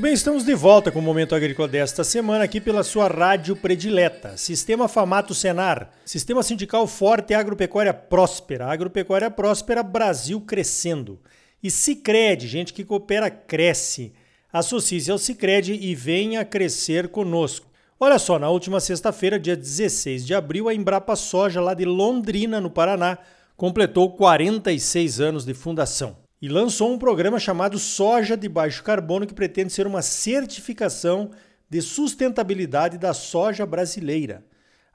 Muito bem, estamos de volta com o Momento Agrícola desta semana aqui pela sua rádio predileta. Sistema Famato Senar, Sistema Sindical Forte Agropecuária Próspera. Agropecuária Próspera, Brasil crescendo. E Cicred, gente que coopera, cresce. Associe-se ao Cicred e venha crescer conosco. Olha só, na última sexta-feira, dia 16 de abril, a Embrapa Soja, lá de Londrina, no Paraná, completou 46 anos de fundação e lançou um programa chamado Soja de Baixo Carbono, que pretende ser uma certificação de sustentabilidade da soja brasileira.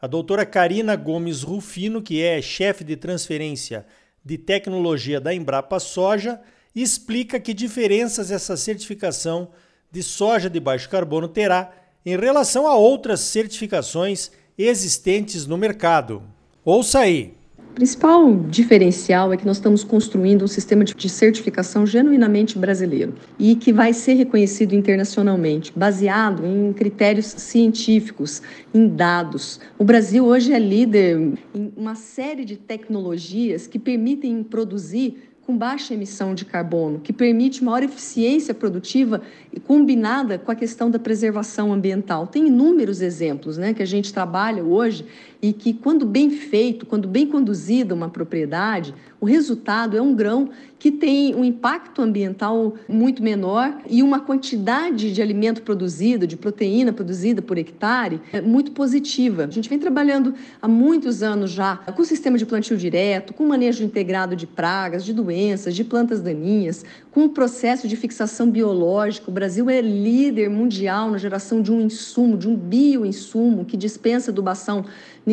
A doutora Karina Gomes Rufino, que é chefe de transferência de tecnologia da Embrapa Soja, explica que diferenças essa certificação de soja de baixo carbono terá em relação a outras certificações existentes no mercado. Ouça aí! Principal diferencial é que nós estamos construindo um sistema de certificação genuinamente brasileiro e que vai ser reconhecido internacionalmente, baseado em critérios científicos, em dados. O Brasil hoje é líder em uma série de tecnologias que permitem produzir com baixa emissão de carbono, que permite maior eficiência produtiva combinada com a questão da preservação ambiental. Tem inúmeros exemplos né, que a gente trabalha hoje e que, quando bem feito, quando bem conduzida uma propriedade, o resultado é um grão que tem um impacto ambiental muito menor e uma quantidade de alimento produzido, de proteína produzida por hectare, é muito positiva. A gente vem trabalhando há muitos anos já com o sistema de plantio direto, com manejo integrado de pragas, de doenças, de plantas daninhas, com o processo de fixação biológica. O Brasil é líder mundial na geração de um insumo, de um bioinsumo que dispensa adubação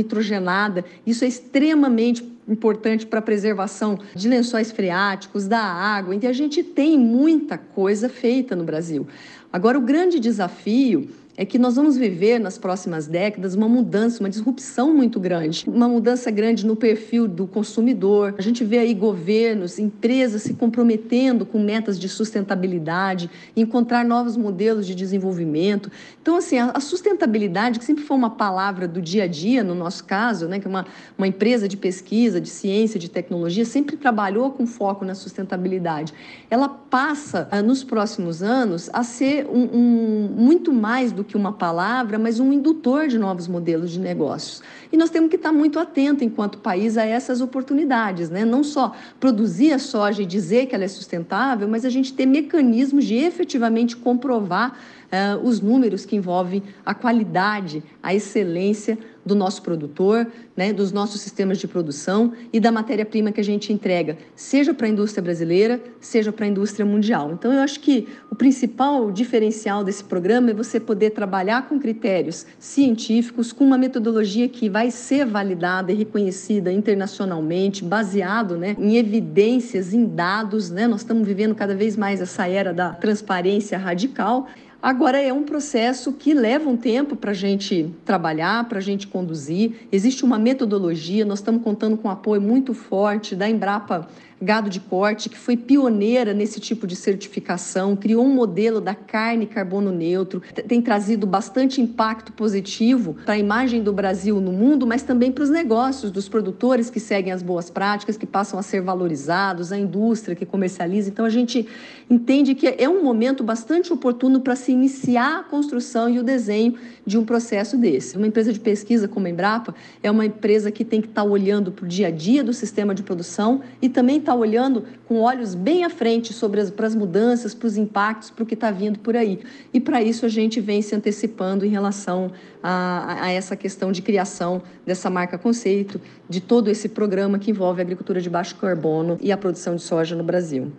nitrogenada. Isso é extremamente importante para a preservação de lençóis freáticos, da água. Então, a gente tem muita coisa feita no Brasil. Agora, o grande desafio é que nós vamos viver nas próximas décadas uma mudança, uma disrupção muito grande, uma mudança grande no perfil do consumidor. A gente vê aí governos, empresas se comprometendo com metas de sustentabilidade, encontrar novos modelos de desenvolvimento. Então, assim, a sustentabilidade, que sempre foi uma palavra do dia a dia, no nosso caso, né, que é uma, uma empresa de pesquisa, de ciência, de tecnologia, sempre trabalhou com foco na sustentabilidade. Ela passa, ah, nos próximos anos, a ser um, um muito mais do do que uma palavra, mas um indutor de novos modelos de negócios. E nós temos que estar muito atentos, enquanto país, a essas oportunidades, né? não só produzir a soja e dizer que ela é sustentável, mas a gente ter mecanismos de efetivamente comprovar uh, os números que envolvem a qualidade, a excelência do nosso produtor, né, dos nossos sistemas de produção e da matéria-prima que a gente entrega, seja para a indústria brasileira, seja para a indústria mundial. Então, eu acho que o principal diferencial desse programa é você poder trabalhar com critérios científicos, com uma metodologia que vai ser validada e reconhecida internacionalmente, baseado né, em evidências, em dados. Né? Nós estamos vivendo cada vez mais essa era da transparência radical. Agora é um processo que leva um tempo para a gente trabalhar, para a gente conduzir. Existe uma metodologia, nós estamos contando com um apoio muito forte da Embrapa Gado de Corte, que foi pioneira nesse tipo de certificação, criou um modelo da carne carbono neutro, tem trazido bastante impacto positivo para a imagem do Brasil no mundo, mas também para os negócios dos produtores que seguem as boas práticas, que passam a ser valorizados, a indústria que comercializa. Então a gente entende que é um momento bastante oportuno para se iniciar a construção e o desenho de um processo desse. Uma empresa de pesquisa como a Embrapa é uma empresa que tem que estar olhando para o dia a dia do sistema de produção e também está olhando com olhos bem à frente sobre as, para as mudanças, para os impactos, para o que está vindo por aí. E para isso a gente vem se antecipando em relação a, a essa questão de criação dessa marca conceito, de todo esse programa que envolve a agricultura de baixo carbono e a produção de soja no Brasil.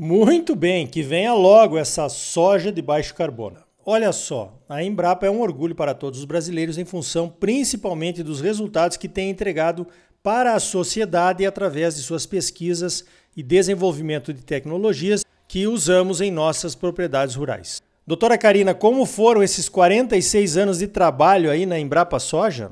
Muito bem, que venha logo essa soja de baixo carbono. Olha só, a Embrapa é um orgulho para todos os brasileiros em função principalmente dos resultados que tem entregado para a sociedade através de suas pesquisas e desenvolvimento de tecnologias que usamos em nossas propriedades rurais. Doutora Karina, como foram esses 46 anos de trabalho aí na Embrapa Soja?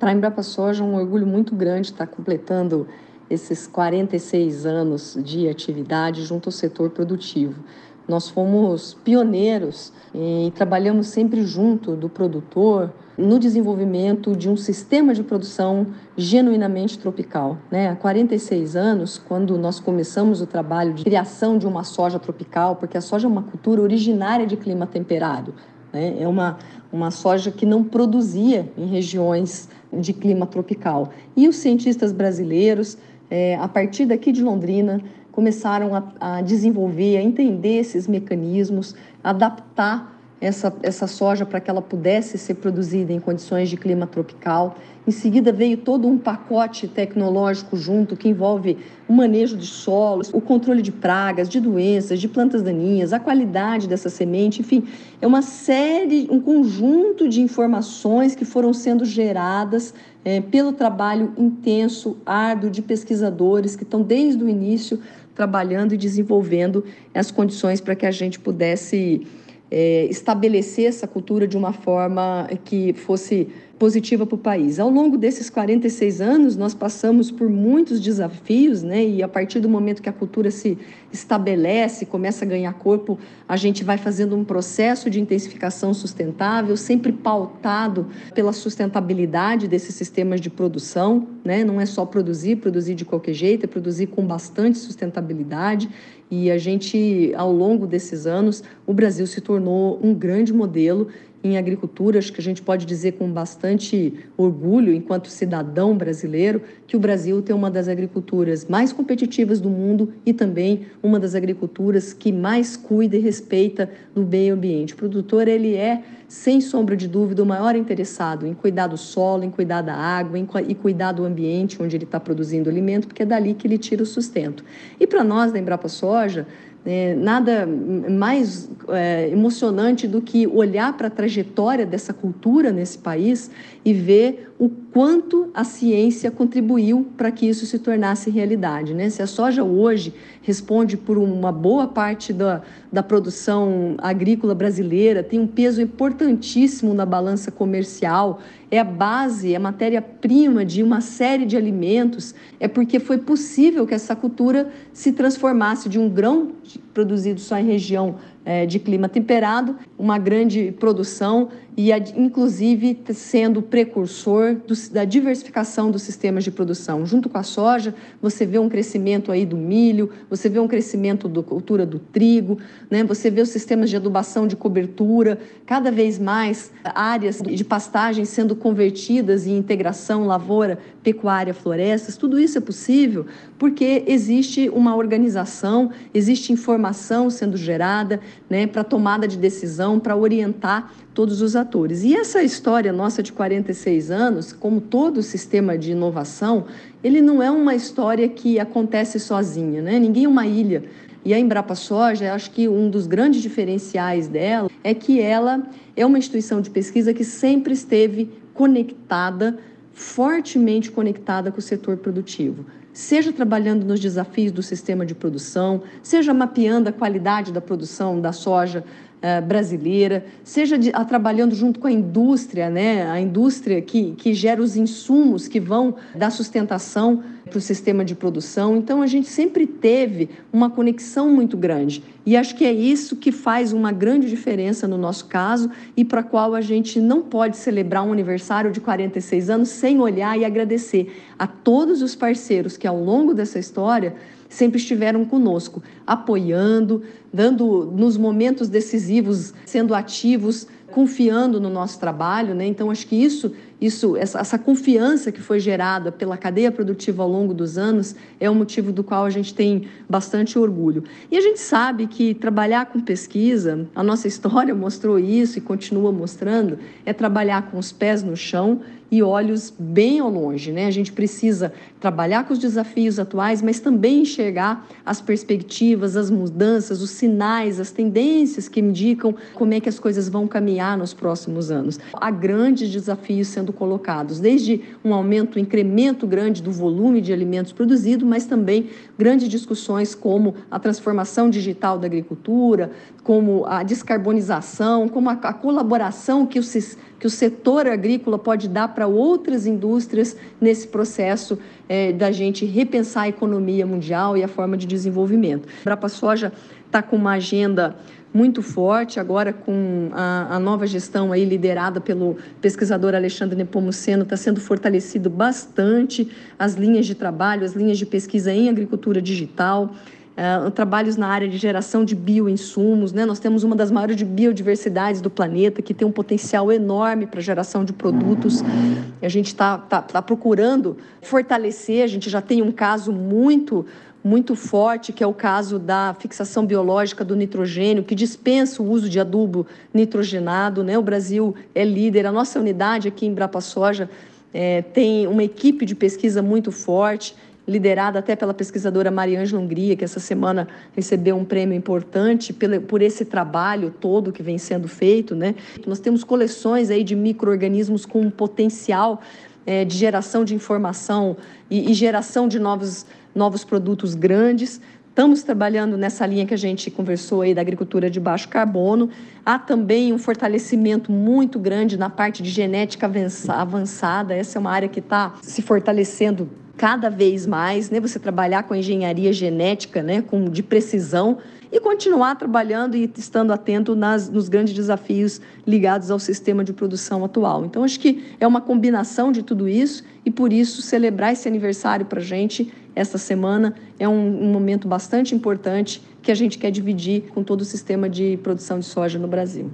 Para a Embrapa Soja um orgulho muito grande estar completando esses 46 anos de atividade junto ao setor produtivo. Nós fomos pioneiros e trabalhamos sempre junto do produtor no desenvolvimento de um sistema de produção genuinamente tropical. Né? Há 46 anos, quando nós começamos o trabalho de criação de uma soja tropical, porque a soja é uma cultura originária de clima temperado, né? é uma, uma soja que não produzia em regiões de clima tropical. E os cientistas brasileiros, é, a partir daqui de Londrina, começaram a, a desenvolver, a entender esses mecanismos, adaptar essa, essa soja para que ela pudesse ser produzida em condições de clima tropical. Em seguida, veio todo um pacote tecnológico junto que envolve o manejo de solos, o controle de pragas, de doenças, de plantas daninhas, a qualidade dessa semente, enfim, é uma série, um conjunto de informações que foram sendo geradas é, pelo trabalho intenso, árduo de pesquisadores que estão desde o início trabalhando e desenvolvendo as condições para que a gente pudesse é, estabelecer essa cultura de uma forma que fosse positiva para o país. Ao longo desses 46 anos, nós passamos por muitos desafios, né? E a partir do momento que a cultura se estabelece, começa a ganhar corpo, a gente vai fazendo um processo de intensificação sustentável, sempre pautado pela sustentabilidade desses sistemas de produção, né? Não é só produzir, produzir de qualquer jeito, é produzir com bastante sustentabilidade. E a gente, ao longo desses anos, o Brasil se tornou um grande modelo em agricultura, acho que a gente pode dizer com bastante orgulho, enquanto cidadão brasileiro, que o Brasil tem uma das agriculturas mais competitivas do mundo e também uma das agriculturas que mais cuida e respeita do meio ambiente. O produtor, ele é, sem sombra de dúvida, o maior interessado em cuidar do solo, em cuidar da água em, e cuidar do ambiente onde ele está produzindo alimento, porque é dali que ele tira o sustento. E para nós, da Embrapa Soja, é, nada mais é, emocionante do que olhar para a trajetória dessa cultura nesse país e ver o quanto a ciência contribuiu para que isso se tornasse realidade. Né? Se a soja hoje responde por uma boa parte da, da produção agrícola brasileira, tem um peso importantíssimo na balança comercial, é a base, é a matéria-prima de uma série de alimentos, é porque foi possível que essa cultura se transformasse de um grão produzido só em região é, de clima temperado, uma grande produção e, inclusive, sendo precursor do, da diversificação dos sistemas de produção. Junto com a soja, você vê um crescimento aí do milho, você vê um crescimento da cultura do trigo, né? você vê os sistemas de adubação de cobertura, cada vez mais áreas de pastagem sendo convertidas em integração lavoura, pecuária, florestas. Tudo isso é possível porque existe uma organização, existe informação sendo gerada né, para tomada de decisão, para orientar todos os atores. E essa história nossa de 46 anos, como todo sistema de inovação, ele não é uma história que acontece sozinha, né? Ninguém é uma ilha. E a Embrapa Soja, acho que um dos grandes diferenciais dela é que ela é uma instituição de pesquisa que sempre esteve conectada, fortemente conectada com o setor produtivo seja trabalhando nos desafios do sistema de produção, seja mapeando a qualidade da produção da soja uh, brasileira, seja de, a, trabalhando junto com a indústria, né, a indústria que, que gera os insumos que vão dar sustentação para o sistema de produção. Então, a gente sempre teve uma conexão muito grande. E acho que é isso que faz uma grande diferença no nosso caso e para qual a gente não pode celebrar um aniversário de 46 anos sem olhar e agradecer a todos os parceiros que, ao longo dessa história, sempre estiveram conosco, apoiando, dando nos momentos decisivos, sendo ativos, confiando no nosso trabalho, né? Então acho que isso isso, essa, essa, confiança que foi gerada pela cadeia produtiva ao longo dos anos é um motivo do qual a gente tem bastante orgulho. E a gente sabe que trabalhar com pesquisa, a nossa história mostrou isso e continua mostrando, é trabalhar com os pés no chão e olhos bem ao longe. Né? A gente precisa trabalhar com os desafios atuais, mas também enxergar as perspectivas, as mudanças, os sinais, as tendências que indicam como é que as coisas vão caminhar nos próximos anos. Há grandes desafios sendo colocados, desde um aumento, um incremento grande do volume de alimentos produzidos, mas também grandes discussões como a transformação digital da agricultura, como a descarbonização, como a, a colaboração que o, que o setor agrícola pode dar para outras indústrias nesse processo é, da gente repensar a economia mundial e a forma de desenvolvimento. A Brapa Soja está com uma agenda muito forte, agora com a, a, nova gestão aí liderada pelo pesquisador Alexandre Nepomuceno, está sendo fortalecido bastante as linhas de trabalho, as linhas de pesquisa em agricultura digital, uh, trabalhos na área de geração de bioinsumos. Né? Nós temos uma das maiores de biodiversidades do planeta, que tem um potencial enorme para geração de produtos. A gente está tá, tá procurando fortalecer, a gente já tem um caso muito muito forte, que é o caso da fixação biológica do nitrogênio, que dispensa o uso de adubo nitrogenado. Né? O Brasil é líder, a nossa unidade aqui em Brapa Soja é, tem uma equipe de pesquisa muito forte, liderada até pela pesquisadora Mariângela Hungria, que essa semana recebeu um prêmio importante por esse trabalho todo que vem sendo feito. Né? Nós temos coleções aí de micro-organismos com um potencial é, de geração de informação e, e geração de novos novos produtos grandes. Estamos trabalhando nessa linha que a gente conversou aí da agricultura de baixo carbono. Há também um fortalecimento muito grande na parte de genética avançada. Essa é uma área que está se fortalecendo cada vez mais, né? Você trabalhar com engenharia genética, né? Com de precisão e continuar trabalhando e estando atento nas, nos grandes desafios ligados ao sistema de produção atual. Então, acho que é uma combinação de tudo isso e, por isso, celebrar esse aniversário para a gente esta semana é um, um momento bastante importante que a gente quer dividir com todo o sistema de produção de soja no Brasil.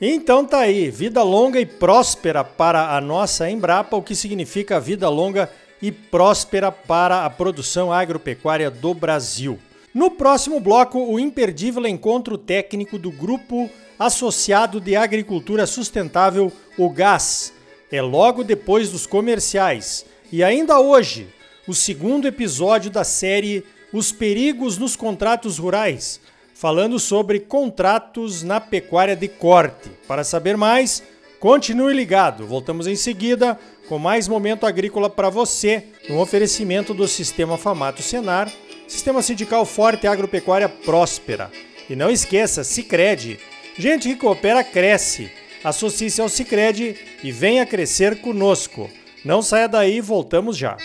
Então tá aí, vida longa e próspera para a nossa Embrapa, o que significa vida longa e próspera para a produção agropecuária do Brasil. No próximo bloco, o imperdível encontro técnico do Grupo Associado de Agricultura Sustentável, o GAS. É logo depois dos comerciais. E ainda hoje, o segundo episódio da série Os Perigos nos Contratos Rurais, falando sobre contratos na pecuária de corte. Para saber mais, continue ligado. Voltamos em seguida com mais momento agrícola para você, no oferecimento do Sistema Famato Senar Sistema sindical forte e agropecuária próspera. E não esqueça, Sicredi. Gente que coopera cresce. Associe-se ao Sicredi e venha crescer conosco. Não saia daí, voltamos já.